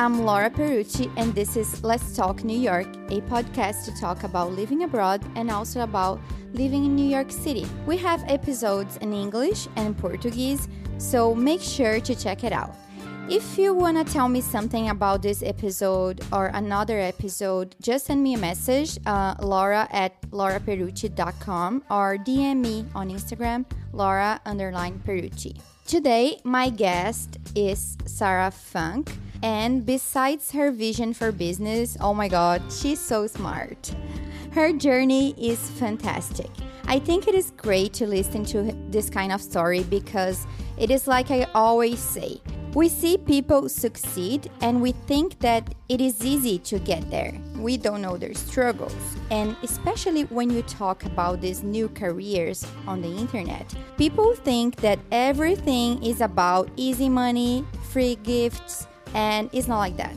I'm Laura Peruchi, and this is Let's Talk New York, a podcast to talk about living abroad and also about living in New York City. We have episodes in English and Portuguese, so make sure to check it out. If you want to tell me something about this episode or another episode, just send me a message, uh, laura at lauraperuchi.com or DM me on Instagram, laura underline peruchi. Today, my guest is Sarah Funk, and besides her vision for business, oh my god, she's so smart. Her journey is fantastic. I think it is great to listen to this kind of story because it is like I always say we see people succeed and we think that it is easy to get there. We don't know their struggles. And especially when you talk about these new careers on the internet, people think that everything is about easy money, free gifts, and it's not like that.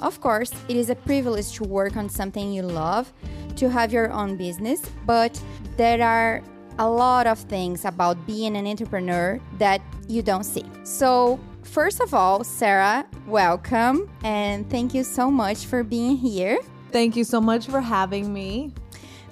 Of course, it is a privilege to work on something you love, to have your own business, but there are a lot of things about being an entrepreneur that you don't see. So, First of all, Sarah, welcome and thank you so much for being here. Thank you so much for having me.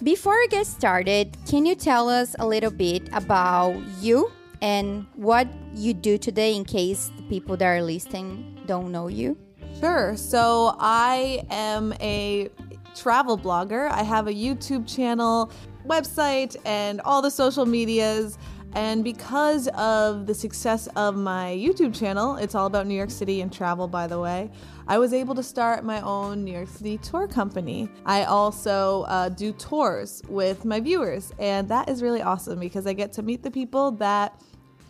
Before we get started, can you tell us a little bit about you and what you do today in case the people that are listening don't know you? Sure. So, I am a travel blogger. I have a YouTube channel, website, and all the social medias. And because of the success of my YouTube channel, it's all about New York City and travel, by the way, I was able to start my own New York City tour company. I also uh, do tours with my viewers, and that is really awesome because I get to meet the people that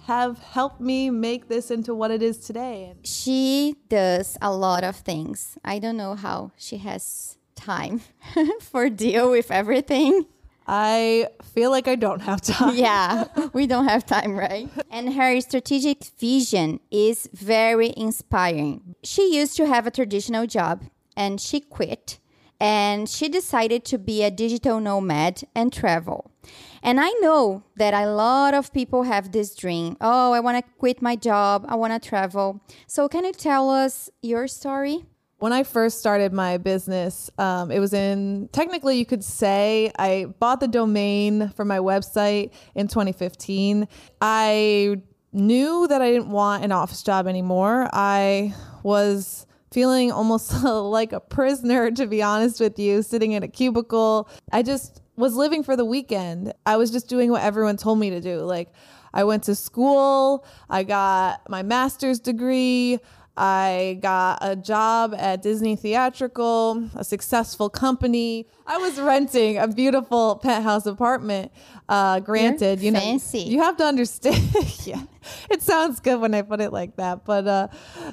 have helped me make this into what it is today. She does a lot of things. I don't know how she has time for deal with everything. I feel like I don't have time. yeah, we don't have time, right? And her strategic vision is very inspiring. She used to have a traditional job and she quit and she decided to be a digital nomad and travel. And I know that a lot of people have this dream. Oh, I want to quit my job. I want to travel. So, can you tell us your story? when I first started my business, um, it was in technically you could say I bought the domain for my website in 2015. I knew that I didn't want an office job anymore. I was feeling almost like a prisoner, to be honest with you, sitting in a cubicle. I just was living for the weekend. I was just doing what everyone told me to do. Like, I went to school, I got my master's degree. I got a job at Disney Theatrical, a successful company. I was renting a beautiful penthouse apartment. Uh, granted, You're you know, fancy. you have to understand. yeah, it sounds good when I put it like that, but uh,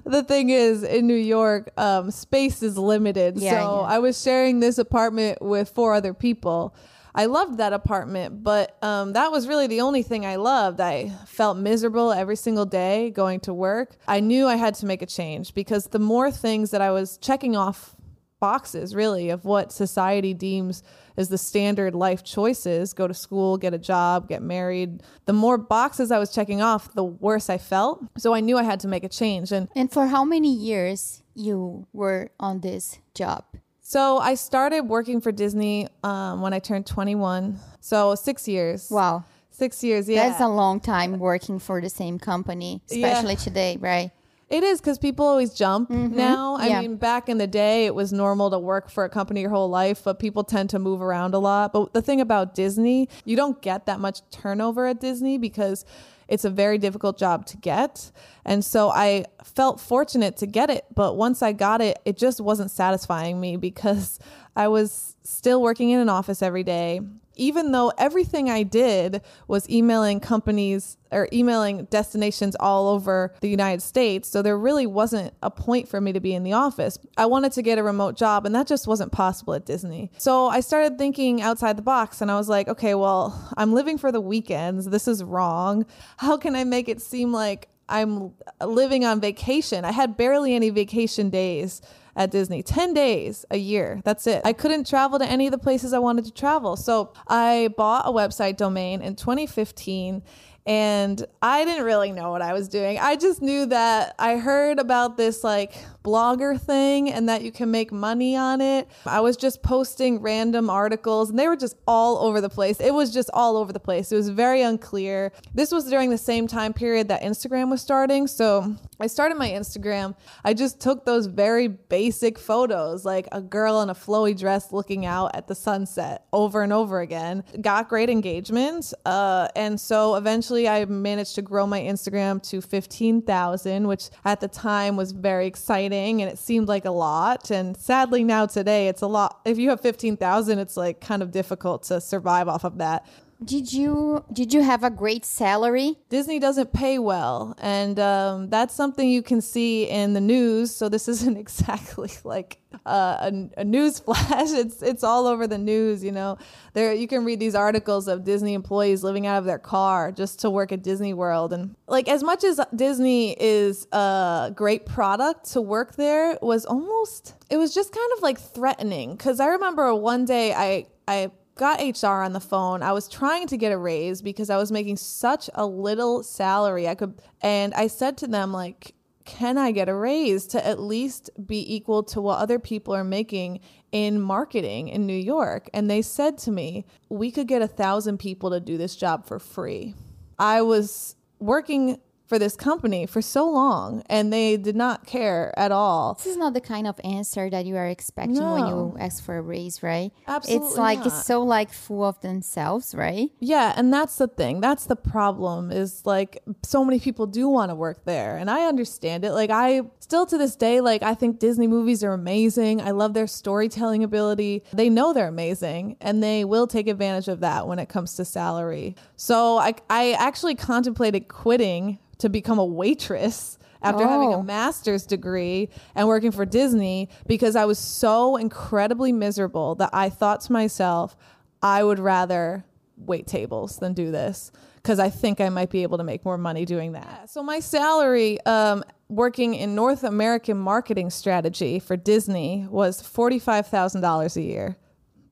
the thing is, in New York, um, space is limited. Yeah, so yeah. I was sharing this apartment with four other people. I loved that apartment, but um, that was really the only thing I loved. I felt miserable every single day going to work. I knew I had to make a change because the more things that I was checking off boxes, really, of what society deems as the standard life choices go to school, get a job, get married the more boxes I was checking off, the worse I felt. So I knew I had to make a change. And And for how many years you were on this job? So I started working for Disney um, when I turned 21. So six years. Wow. Six years, yeah. That's a long time working for the same company, especially today, right? It is because people always jump now. I Yeah. mean, back in the day, it was normal to work for a company your whole life, but people tend to move around a lot. But the thing about Disney, you don't get that much turnover at Disney because it's a very difficult job to get. And so I felt fortunate to get it. But once I got it, it just wasn't satisfying me because I was still working in an office every day. Even though everything I did was emailing companies or emailing destinations all over the United States. So there really wasn't a point for me to be in the office. I wanted to get a remote job, and that just wasn't possible at Disney. So I started thinking outside the box, and I was like, okay, well, I'm living for the weekends. This is wrong. How can I make it seem like I'm living on vacation? I had barely any vacation days at Disney 10 days a year. That's it. I couldn't travel to any of the places I wanted to travel. So I bought a website domain in 2015 And I didn't really know what I was doing. I just knew that I heard about this like blogger thing and that you can make money on it. I was just posting random articles and they were just all over the place. It was just all over the place. It was very unclear. This was during the same time period that Instagram was starting. So I started my Instagram. I just took those very basic photos, like a girl in a flowy dress looking out at the sunset over and over again. Got great engagement. Uh, and so eventually I managed to grow my Instagram to 15,000, which at the time was very exciting and it seemed like a lot. And sadly, now today, it's a lot. If you have 15,000, it's like kind of difficult to survive off of that. Did you did you have a great salary? Disney doesn't pay well, and um, that's something you can see in the news. So this isn't exactly like uh, a, a news flash. It's it's all over the news. You know, there you can read these articles of Disney employees living out of their car just to work at Disney World, and like as much as Disney is a great product to work there, was almost it was just kind of like threatening because I remember one day I I got HR on the phone. I was trying to get a raise because I was making such a little salary. I could and I said to them like can I get a raise to at least be equal to what other people are making in marketing in New York? And they said to me, we could get a thousand people to do this job for free. I was working for this company for so long and they did not care at all. This is not the kind of answer that you are expecting no. when you ask for a raise, right? Absolutely. It's like not. it's so like full of themselves, right? Yeah, and that's the thing. That's the problem is like so many people do want to work there and I understand it. Like I still to this day like I think Disney movies are amazing. I love their storytelling ability. They know they're amazing and they will take advantage of that when it comes to salary. So I I actually contemplated quitting to become a waitress after oh. having a oh. master's degree and working for Disney because I was so incredibly miserable that I thought to myself, I would rather wait tables than do this because I think I might be able to make more money doing that. So my salary um, working in North American marketing strategy for Disney was $45,000 a year.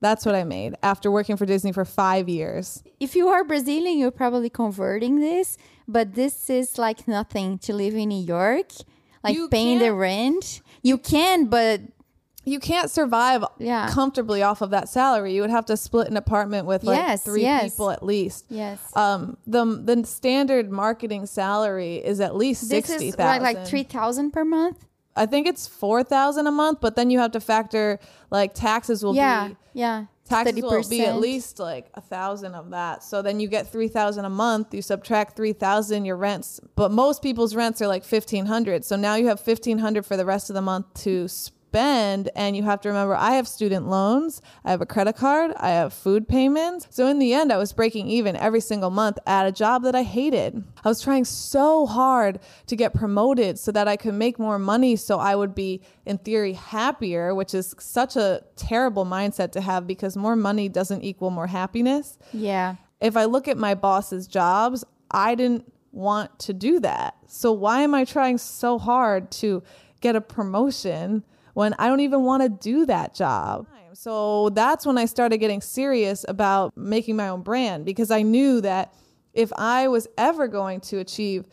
That's what I made after working for Disney for five years. If you are Brazilian, you're probably converting this, but this is like nothing to live in New York, like you paying the rent. You can, but you can't survive yeah. comfortably off of that salary. You would have to split an apartment with like yes, three yes. people at least. Yes. Um. The the standard marketing salary is at least sixty thousand. Like, like three thousand per month. I think it's four thousand a month, but then you have to factor like taxes will yeah, be yeah taxes 30%. will be at least like a thousand of that. So then you get three thousand a month. You subtract three thousand your rents, but most people's rents are like fifteen hundred. So now you have fifteen hundred for the rest of the month to spend and you have to remember I have student loans, I have a credit card, I have food payments. So in the end I was breaking even every single month at a job that I hated. I was trying so hard to get promoted so that I could make more money so I would be in theory happier, which is such a terrible mindset to have because more money doesn't equal more happiness. Yeah. If I look at my boss's jobs, I didn't want to do that. So why am I trying so hard to get a promotion when I don't even want to do that job. So that's when I started getting serious about making my own brand because I knew that if I was ever going to achieve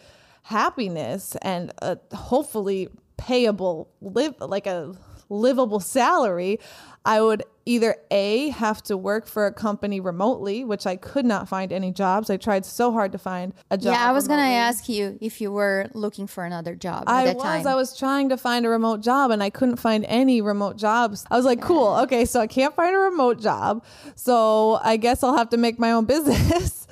happiness and a hopefully payable live like a livable salary, I would either A, have to work for a company remotely, which I could not find any jobs. I tried so hard to find a job. Yeah, I was going to ask you if you were looking for another job. I was. Time. I was trying to find a remote job and I couldn't find any remote jobs. I was like, cool. Okay, so I can't find a remote job. So I guess I'll have to make my own business.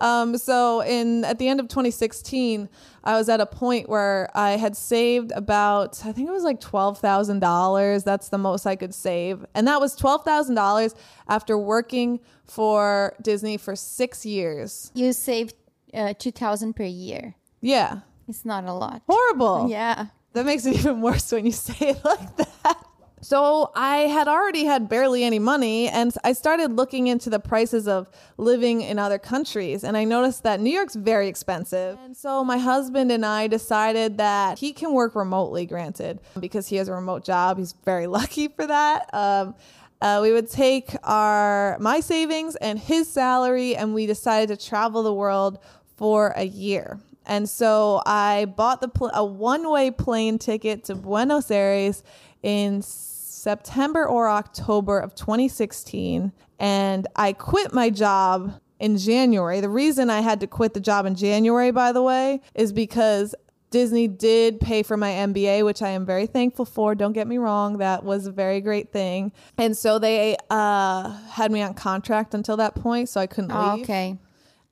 Um, so in at the end of 2016, I was at a point where I had saved about I think it was like twelve thousand dollars. That's the most I could save, and that was twelve thousand dollars after working for Disney for six years. You saved uh, two thousand per year. Yeah, it's not a lot. Horrible. Yeah. That makes it even worse when you say it like that. So I had already had barely any money and I started looking into the prices of living in other countries and I noticed that New York's very expensive. And so my husband and I decided that he can work remotely, granted, because he has a remote job. He's very lucky for that. Um, uh, we would take our my savings and his salary and we decided to travel the world for a year. And so I bought the pl- a one-way plane ticket to Buenos Aires in September or October of 2016 and I quit my job in January. The reason I had to quit the job in January by the way is because Disney did pay for my MBA, which I am very thankful for. Don't get me wrong, that was a very great thing. And so they uh, had me on contract until that point, so I couldn't Oh, leave. okay.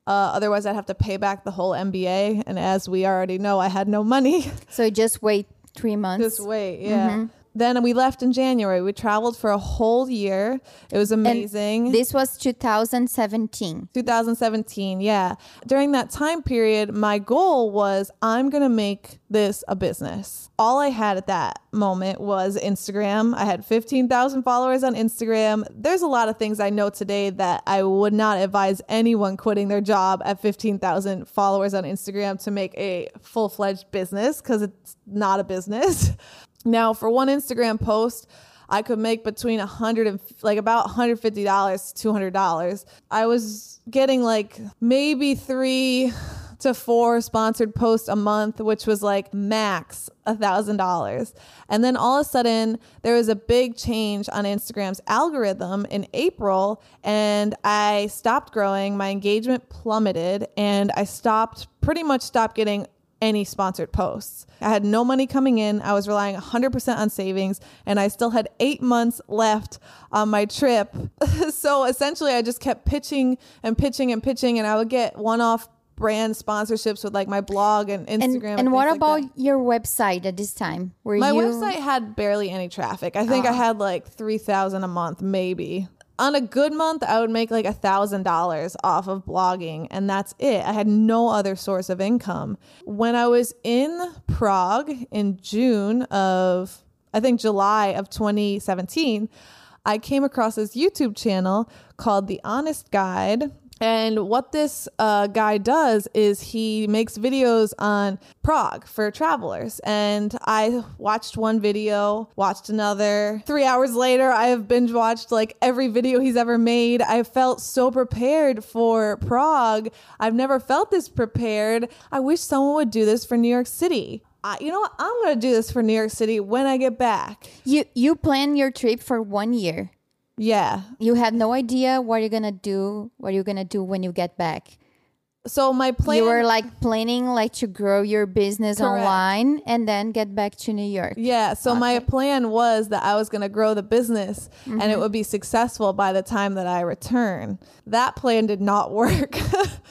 Uh, otherwise, I'd have to pay back the whole MBA. And as we already know, I had no money. So just wait three months. Just wait, yeah. Then we left in January. We traveled for a whole year. It was amazing. This was 2017. 2017, yeah. During that time period, my goal was I'm going to make this a business. All I had at that moment was Instagram. I had 15,000 followers on Instagram. There's a lot of things I know today that I would not advise anyone quitting their job at 15,000 followers on Instagram to make a full fledged business because it's not a business. Now, for one Instagram post, I could make between a hundred and like about $150 to $200. I was getting like maybe three to four sponsored posts a month, which was like max a thousand dollars. And then all of a sudden there was a big change on Instagram's algorithm in April and I stopped growing. My engagement plummeted and I stopped pretty much stopped getting any sponsored posts. I had no money coming in. I was relying 100% on savings, and I still had eight months left on my trip. so essentially, I just kept pitching and pitching and pitching, and I would get one off brand sponsorships with like my blog and And, Instagram. and what things like about your website at this time? Were My you website had barely any traffic. I think I had like 3,000 a month, maybe. On a good month, I would make like a thousand dollars off of blogging, and that's it. I had no other source of income. When I was in Prague in June of, I think July of 2017, I came across this YouTube channel called The Honest Guide. And what this uh, guy does is he makes videos on Prague for travelers. And I watched one video, watched another. Three hours later, I have binge watched like every video he's ever made. I felt so prepared for Prague. I've never felt this prepared. I wish someone would do this for New York City. You know what? I'm going to do this for New York City when I get back. you you planned your trip for one year. Yeah. You had no idea what you're gonna do. What you're gonna do when you get back. So my plan. you were like planning like to grow your business Correct. online and then get back to New York. Yeah, so my plan was that I was going to grow the business and Mm-hmm. it would be successful by the time that I return. That plan did not work.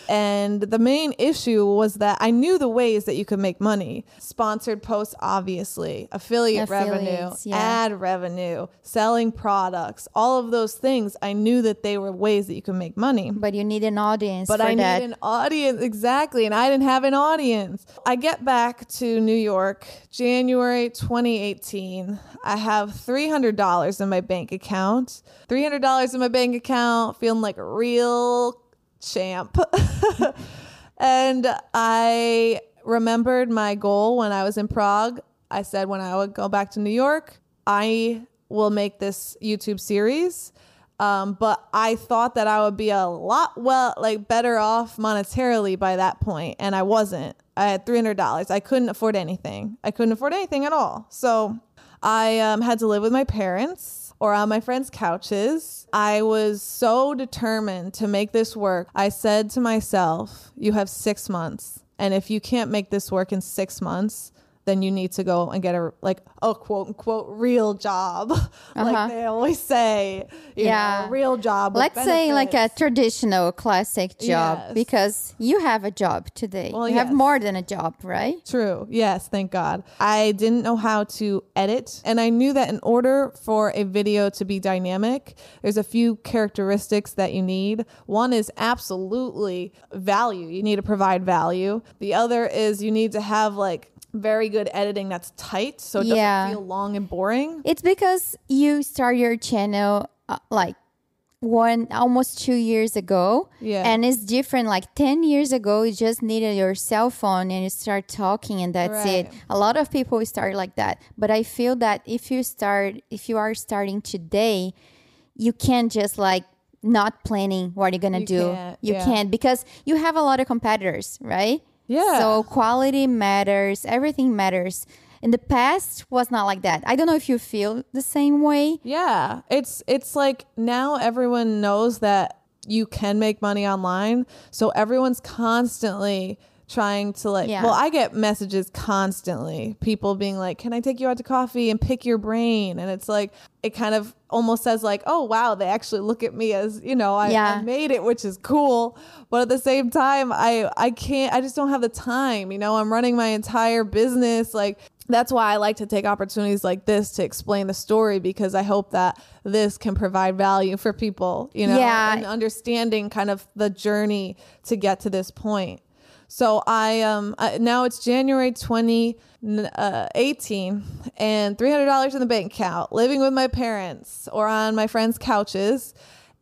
and the main issue was that I knew the ways that you could make money. Sponsored posts obviously, affiliate revenue, yeah. ad revenue, selling products, all of those things. I knew that they were ways that you could make money. But you need an audience But for I that. need an audience exactly, and I didn't have an audience. I get back to New York, January 2018. I have $300 in my bank account. $300 in my bank account, feeling like a real champ. and I remembered my goal when I was in Prague. I said when I would go back to New York, I will make this YouTube series. Um, but I thought that I would be a lot well, like better off monetarily by that point, and I wasn't. I had three hundred dollars. I couldn't afford anything. I couldn't afford anything at all. So I um, had to live with my parents or on my friends' couches. I was so determined to make this work. I said to myself, "You have six months, and if you can't make this work in six months." Then you need to go and get a like a quote unquote real job, like uh-huh. they always say. You Yeah. know, a real job. with Let's say like a traditional classic job Yes. because you have a job today. Well, you have more than a job, right? True. Yes, thank God. I didn't know how to edit, and I knew that in order for a video to be dynamic, there's a few characteristics that you need. One is absolutely value. You need to provide value. The other is you need to have like very good editing that's tight so it doesn't feel long and boring. It's because you start your channel uh, like one almost two years ago Yeah. and it's different like 10 years ago you just needed your cell phone and you start talking and that's it a lot of people start like that but i feel that if you start if you are starting today you can't just like not planning what you're gonna You do. can't, you yeah. can't because you have a lot of competitors, right? Yeah. So quality matters. Everything matters. In the past, was not like that. I don't know if you feel the same way. Yeah, it's it's like now everyone knows that you can make money online, so everyone's constantly trying to like Yeah. well I get messages constantly people being like can I take you out to coffee and pick your brain and it's like it kind of almost says like oh wow they actually look at me as you know I, Yeah. I made it which is cool but at the same time I I can't I just don't have the time you know I'm running my entire business like that's why I like to take opportunities like this to explain the story because I hope that this can provide value for people, you know, Yeah. and understanding kind of the journey to get to this point. So I um uh, now it's January 2018 and $300 in the bank account, living with my parents or on my friends' couches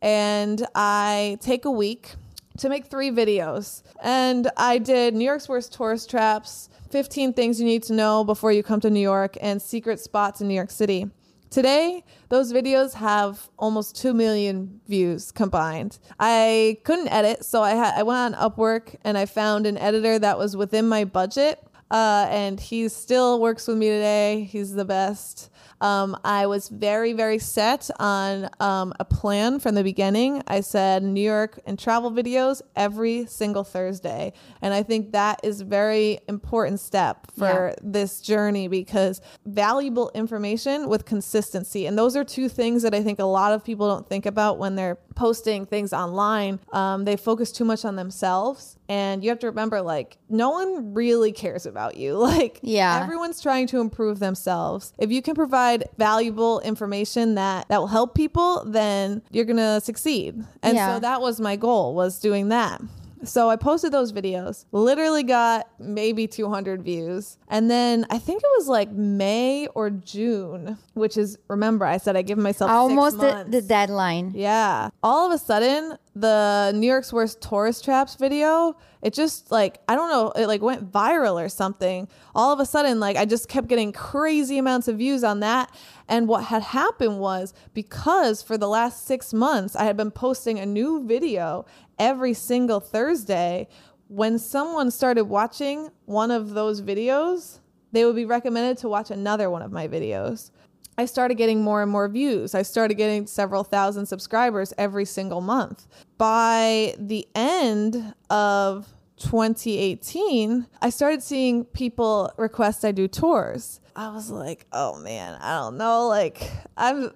and I take a week to make three videos. And I did New York's worst tourist traps, 15 things you need to know before you come to New York, and secret spots in New York City. Today, those videos have almost 2 million views combined. I couldn't edit, so I had I went on Upwork and I found an editor that was within my budget. Uh, and he still works with me today. He's the best. Um, I was very, very set on um, a plan from the beginning. I said New York and travel videos every single Thursday. And I think that is a very important step for this journey because valuable information with consistency. And those are two things that I think a lot of people don't think about when they're posting things online. Um, they focus too much on themselves. And you have to remember, like, no one really cares about you. Like, Yeah. everyone's trying to improve themselves. If you can provide valuable information that that will help people, then you're gonna succeed. And Yeah. so that was my goal was doing that. So I posted those videos, literally got maybe 200 views. And then I think it was like May or June, which is, remember, I said I give myself Almost the, the deadline. Yeah. All of a sudden, the New York's worst tourist traps video, it just like, I don't know, it like went viral or something. All of a sudden, like I just kept getting crazy amounts of views on that. And what had happened was because for the last six months, I had been posting a new video every single Thursday. When someone started watching one of those videos, they would be recommended to watch another one of my videos. I started getting more and more views. I started getting several thousand subscribers every single month. By the end of 2018, I started seeing people request I do tours. I was like, "Oh man, I don't know, like I'm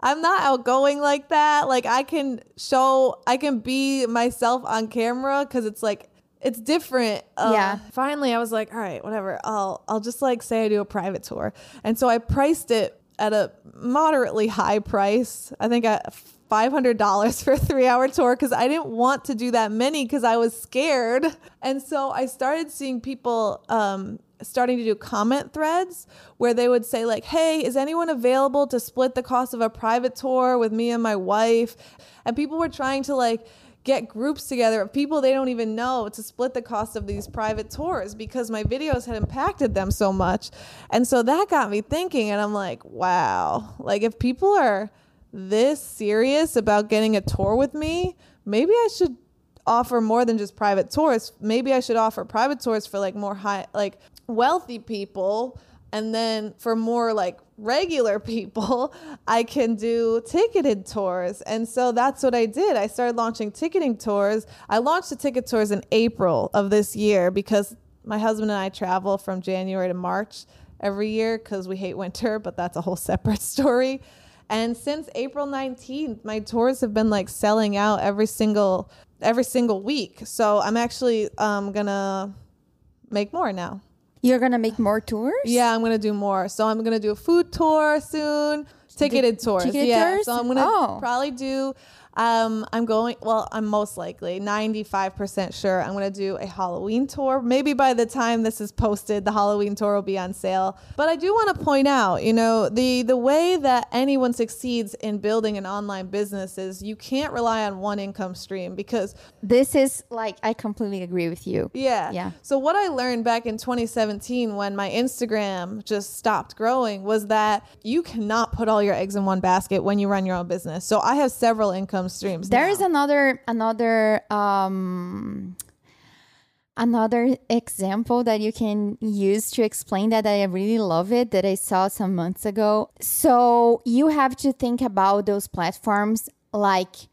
I'm not outgoing like that. Like I can show I can be myself on camera cuz it's like it's different. Uh, Yeah. Finally, I was like, all right, whatever. I'll I'll just like say I do a private tour. And so I priced it at a moderately high price. I think at $500 for a 3-hour tour cuz I didn't want to do that many cuz I was scared. And so I started seeing people um starting to do comment threads where they would say like hey is anyone available to split the cost of a private tour with me and my wife and people were trying to like get groups together of people they don't even know to split the cost of these private tours because my videos had impacted them so much and so that got me thinking and i'm like wow like if people are this serious about getting a tour with me maybe i should offer more than just private tours. Maybe I should offer private tours for like more high, like wealthy people. And then for more like regular people, I can do ticketed tours. And so that's what I did. I started launching ticketing tours. I launched the ticket tours in April of this year because my husband and I travel from January to March every year because we hate winter, but that's a whole separate story. And since April 19th, my tours have been like selling out every single every single week. So I'm actually um gonna make more now. You're gonna make more tours? Yeah, I'm gonna do more. So I'm gonna do a food tour soon. Ticketed tours. ticketed yeah. tours? So I'm gonna Oh. probably do um I'm going well, I'm most likely 95% sure I'm gonna do a Halloween tour. Maybe by the time this is posted, the Halloween tour will be on sale. But I do want to point out, you know, the the way that anyone succeeds in building an online business is you can't rely on one income stream because This is like I completely agree with you. yeah. Yeah. So what I learned back in 2017 when my Instagram just stopped growing was that you cannot put all your eggs in one basket when you run your own business. So I have several income income streams. There now. is another another um another example that you can use to explain that I really love it that I saw some months ago. So you have to think about those platforms like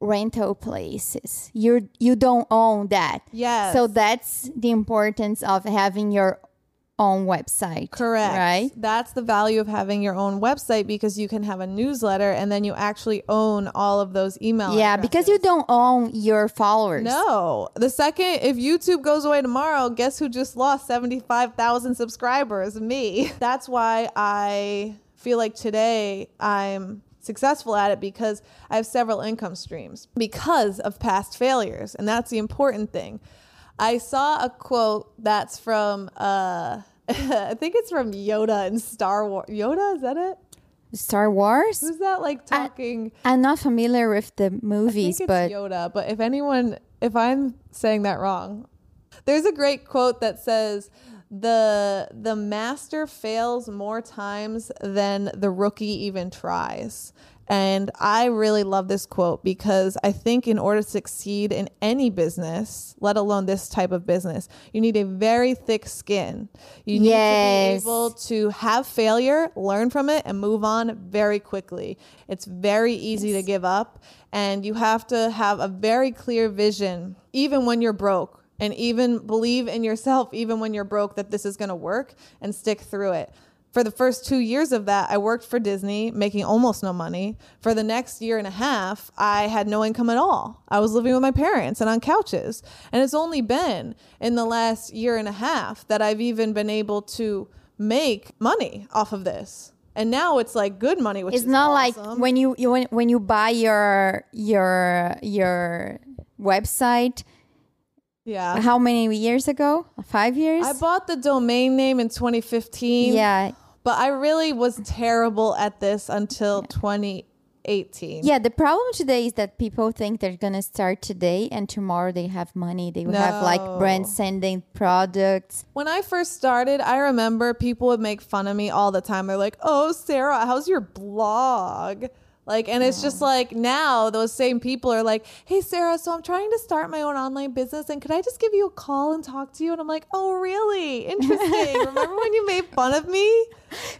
rental places. You you don't own that. Yes. So that's the importance of having your own website. Correct. Right? That's the value of having your own website because you can have a newsletter and then you actually own all of those email. Yeah, because you don't own your followers. No. The second, if YouTube goes away tomorrow, guess who just lost 75,000 subscribers? Me. That's why I feel like today I'm successful at it because I have several income streams because of past failures. And that's the important thing. I saw a quote that's from, uh, I think it's from Yoda in Star Wars. Yoda, is that it? Star Wars? Who's that like talking? I'm not familiar with the I think movies, it's but Yoda, but if anyone, if I'm saying that wrong, there's a great quote that says, "the The master fails more times than the rookie even tries." And I really love this quote because I think in order to succeed in any business, let alone this type of business, you need a very thick skin. You need Yes. to be able to have failure, learn from it, and move on very quickly. It's very easy to give up, and you have to have a very clear vision, even when you're broke, and even believe in yourself, even when you're broke, that this is going to work and stick through it. For the first two years of that, I worked for Disney, making almost no money. For the next year and a half, I had no income at all. I was living with my parents and on couches. And it's only been in the last year and a half that I've even been able to make money off of this. And now it's like good money, which it's is not like when you, you when, when you buy your your your website yeah. how many years ago? 5 years? I bought the domain name in 2015. yeah. But I really was terrible at this until 2018. Yeah, the problem today is that people think they're gonna start today and tomorrow they have money. They will have like brand sending products. When I first started, I remember people would make fun of me all the time. They're like, "Oh, Sarah, how's your blog?" Like, and it's just like now those same people are like, "Hey, Sarah, so I'm trying to start my own online business, and could I just give you a call and talk to you?" And I'm like, "Oh, really? Interesting. remember when you made fun of me?"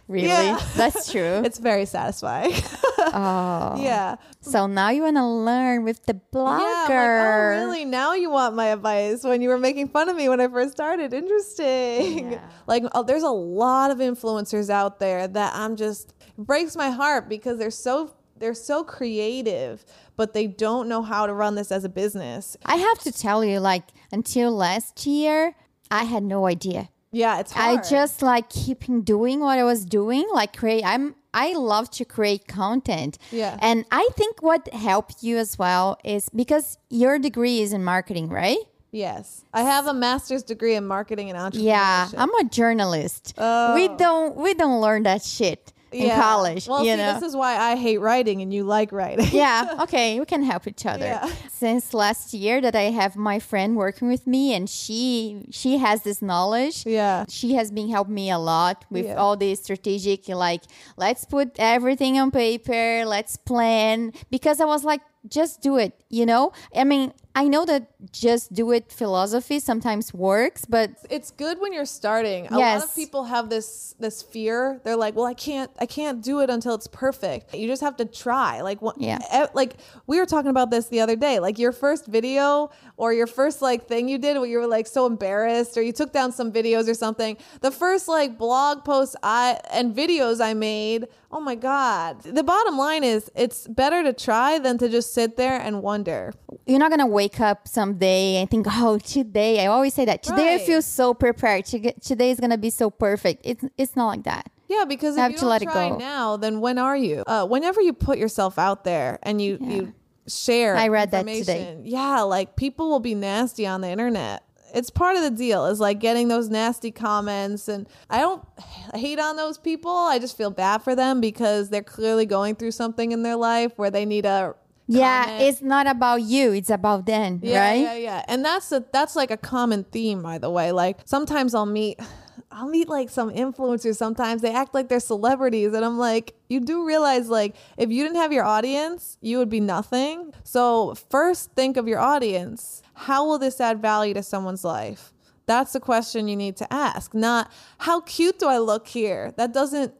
Really? Yeah. That's true. It's very satisfying. oh. yeah. So now you wanna learn with the blogger. Yeah, like, oh, really? Now you want my advice when you were making fun of me when I first started. Interesting. Yeah. Like, oh, there's a lot of influencers out there that I'm just breaks my heart because they're so they're so creative, but they don't know how to run this as a business. I have to tell you, like until last year, I had no idea. Yeah, it's hard. I just like keeping doing what I was doing, like create. I'm I love to create content. Yeah. And I think what helped you as well is because your degree is in marketing, right? yes. I have a master's degree in marketing and entrepreneurship. Yeah, I'm a journalist. Oh. We don't we don't learn that shit in Yeah. college. Well, you see, know. this is why I hate writing and you like writing. yeah, okay, we can help each other. Yeah. Since last year that I have my friend working with me and she she has this knowledge. yeah. She has been helping me a lot with Yeah. all the strategic like let's put everything on paper, let's plan because I was like just do it, you know? I mean, I know that just do it philosophy sometimes works, but it's good when you're starting. A lot of people have this this fear. They're like, "Well, I can't I can't do it until it's perfect." You just have to try. Like what Yeah. like we were talking about this the other day. Like your first video or your first like thing you did where you were like so embarrassed or you took down some videos or something. The first like blog posts I and videos I made, oh my god. The bottom line is it's better to try than to just sit there and wonder. you're not gonna wake up someday and think, "Oh, today." I always say that today I feel so prepared. Today is gonna be so perfect. It's it's not like that. Yeah, because if Have you to don't let it try go. now, then when are you? Uh, whenever you put yourself out there and you you share, I read that today. Yeah, like people will be nasty on the internet. It's part of the deal. Is like getting those nasty comments, and I don't hate on those people. I just feel bad for them because they're clearly going through something in their life where they need a Yeah, comment. it's not about you. It's about them, Yeah, right? Yeah, yeah. And that's a that's like a common theme, by the way. Like sometimes I'll meet I'll meet like some influencers sometimes. They act like they're celebrities. And I'm like, you do realize like if you didn't have your audience, you would be nothing. So first think of your audience. How will this add value to someone's life? That's the question you need to ask. Not how cute do I look here? That doesn't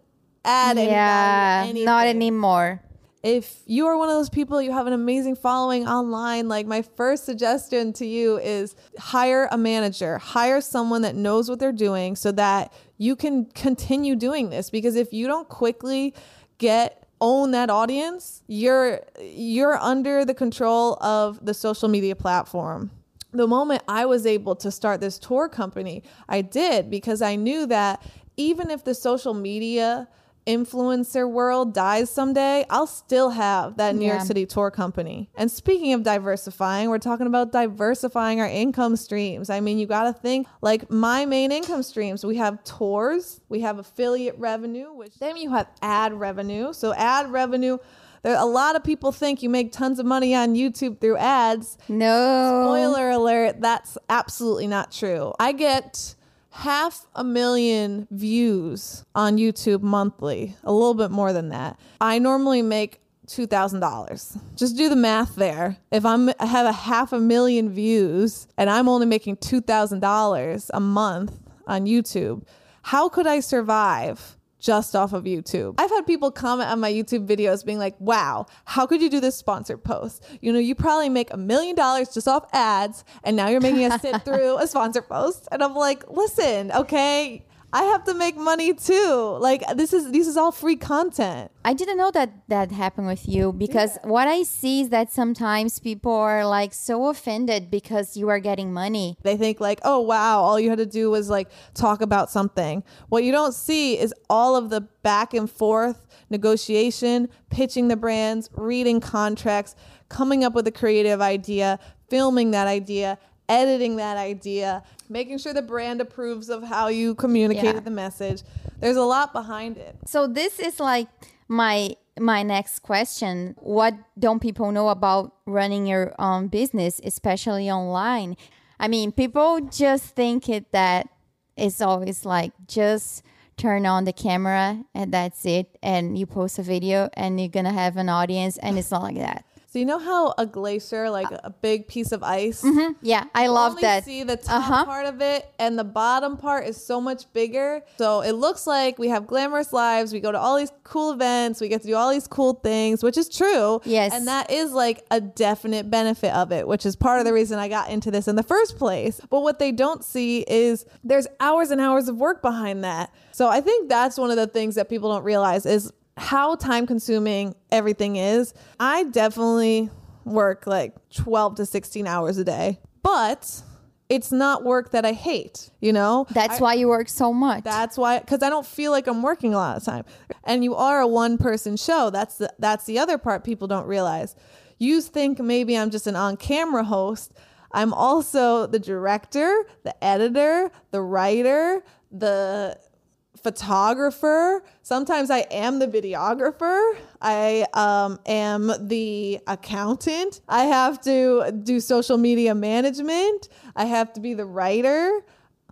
add any yeah, value to not anymore. If you are one of those people you have an amazing following online like my first suggestion to you is hire a manager. Hire someone that knows what they're doing so that you can continue doing this. Because if you don't quickly get own that audience you're you're under the control of the social media platform. The moment I was able to start this tour company, I did because I knew that even if the social media influencer world dies someday, I'll still have that New York City tour company. And speaking of diversifying, we're talking about diversifying our income streams. I mean, you got to think like my main income streams. We have tours, we have affiliate revenue, which then you have ad revenue. So ad revenue there a lot of people think you make tons of money on YouTube through ads. No. Spoiler alert, that's absolutely not true. I get half a million views on YouTube monthly, a little bit more than that. I normally make $2,000. Just do the math there. If I'm I have a half a million views and I'm only making $2,000 a month on YouTube, how could I survive? Just off of YouTube. I've had people comment on my YouTube videos being like, wow, how could you do this sponsored post? You know, you probably make a million dollars just off ads, and now you're making us sit through a sponsored post. And I'm like, listen, okay, I have to make money too. Like this is this is all free content. I didn't know that that happened with you because what I see is that sometimes people are like so offended because you are getting money. They think like, oh wow, all you had to do was like talk about something. What you don't see is all of the back and forth negotiation, pitching the brands, reading contracts, coming up with a creative idea, filming that idea, editing that idea, making sure the brand approves of how you communicated Yeah. the message. There's a lot behind it. So this is like my my next question. What don't people know about running your own business, especially online? I mean, people just think it that it's always like just turn on the camera and that's it and you post a video and you're going to have an audience and it's not like that. So you know how a glacier, like a big piece of ice, Yeah, I love only that. see the top Uh-huh. part of it and the bottom part is so much bigger. So it looks like we have glamorous lives. We go to all these cool events. We get to do all these cool things, which is true. Yes. And that is like a definite benefit of it, which is part of the reason I got into this in the first place. But what they don't see is there's hours and hours of work behind that. So I think that's one of the things that people don't realize is how time consuming everything is. I definitely work like 12 to 16 hours a day, but it's not work that I hate, you know? That's why you work so much. That's why, because I don't feel like I'm working a lot of time. And you are a one person show. That's the, that's the other part people don't realize. You think maybe I'm just an on camera host. I'm also the director, the editor, the writer, the photographer. Sometimes I am the videographer. I um, am the accountant. I have to do social media management. I have to be the writer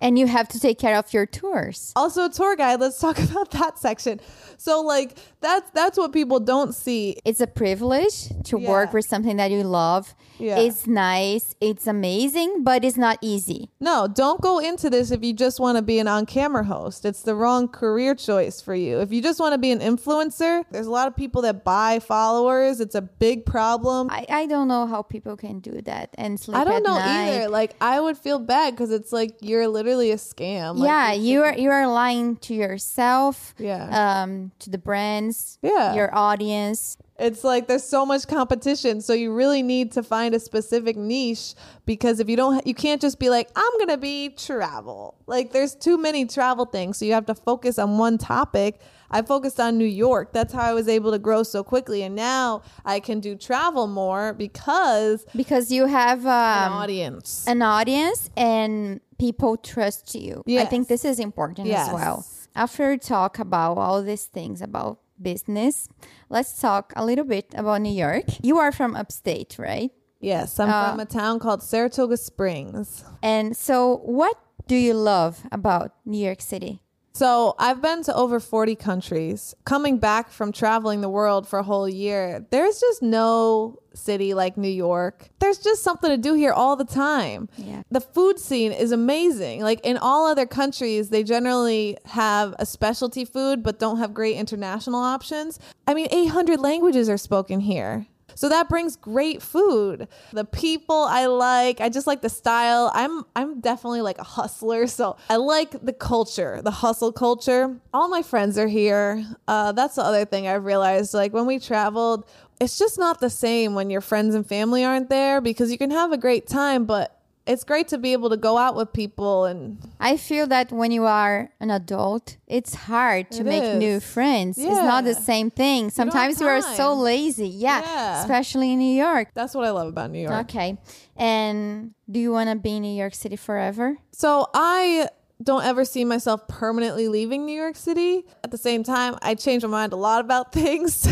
and you have to take care of your tours. also tour guide let's talk about that section so like that's that's what people don't see It's a privilege to Yeah. work with something that you love. Yeah. It's nice, it's amazing, but it's not easy. no don't go into this if you just want to be an on-camera host it's the wrong career choice for you if you just want to be an influencer there's a lot of people that buy followers it's a big problem I, I don't know how people can do that and sleep I don't know night. either. Like I would feel bad because it's like you're literally a scam. Like, yeah, you are you are lying to yourself, Yeah. um, to the brands, Yeah. your audience. It's like there's so much competition, so you really need to find a specific niche because if you don't, you can't just be like, I'm gonna be travel. Like there's too many travel things, so you have to focus on one topic. I focused on New York. That's how I was able to grow so quickly, and now I can do travel more because Because you have an um, audience. an audience and people trust you. I think this is important Yes. as well. After talk about all these things about business, let's talk a little bit about New York. You are from upstate, right? yes, I'm from uh, a town called Saratoga Springs. And so what do you love about New York City? So I've been to over 40 countries. Coming back from traveling the world for a whole year, there's just no city like New York. There's just something to do here all the time. Yeah. The food scene is amazing. Like in all other countries, they generally have a specialty food but don't have great international options. I mean, 800 languages are spoken here. So that brings great food. The people I like, I just like the style. I'm I'm definitely like a hustler, so I like the culture, the hustle culture. All my friends are here. Uh, that's the other thing I've realized. Like when we traveled, it's just not the same when your friends and family aren't there because you can have a great time, but it's great to be able to go out with people and I feel that when you are an adult, it's hard to It make new is. friends. It's not the same thing. Sometimes you are so lazy. Yeah, Yeah. especially in New York. that's what I love about New York. Okay. And do you want to be in New York City forever? So I don't ever see myself permanently leaving New York City. At the same time, I change my mind a lot about things.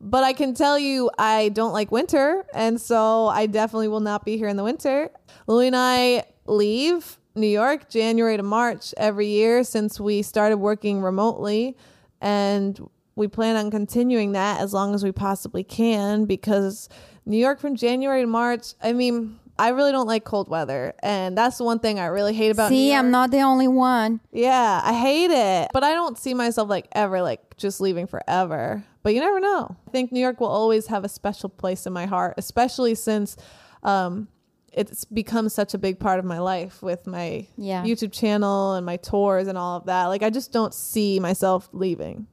but I can tell you I don't like winter, and so I definitely will not be here in the winter. Louis and I leave New York January to March every year since we started working remotely and we plan on continuing that as long as we possibly can because New York from January to March, I mean, I really don't like cold weather. And that's the one thing I really hate about New See. I'm not the only one. Yeah, I hate it. But I don't see myself like ever like just leaving forever. But you never know. I think New York will always have a special place in my heart, especially since um it's become such a big part of my life with my Yeah. YouTube channel and my tours and all of that. Like I just don't see myself leaving.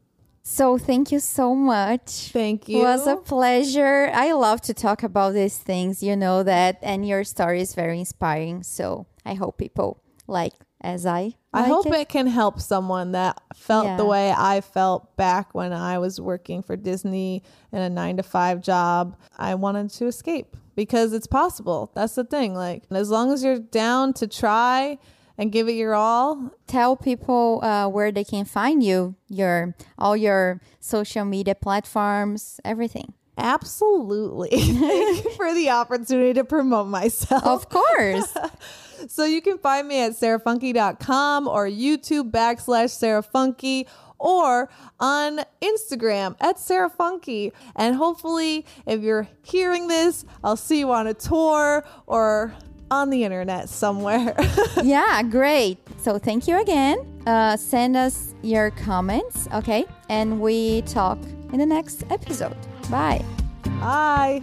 So thank you so much. Thank you. It was a pleasure. I love to talk about these things, you know that, and your story is very inspiring. So I hope people like as I. I like hope it. it. can help someone that felt the way I felt back when I was working for Disney in a nine to five job. I wanted to escape because it's possible. That's the thing. Like, as long as you're down to try and give it your all, tell people uh, where they can find you, your all your social media platforms, everything. absolutely. Thank you for the opportunity to promote myself. Of course. So you can find me at sarahfunky.com or YouTube backslash sarahfunky or on Instagram at sarahfunky. And hopefully, if you're hearing this, I'll see you on a tour or on the internet somewhere. yeah, great. So thank you again. Uh, send us your comments, okay? And we talk in the next episode. Bye. Bye.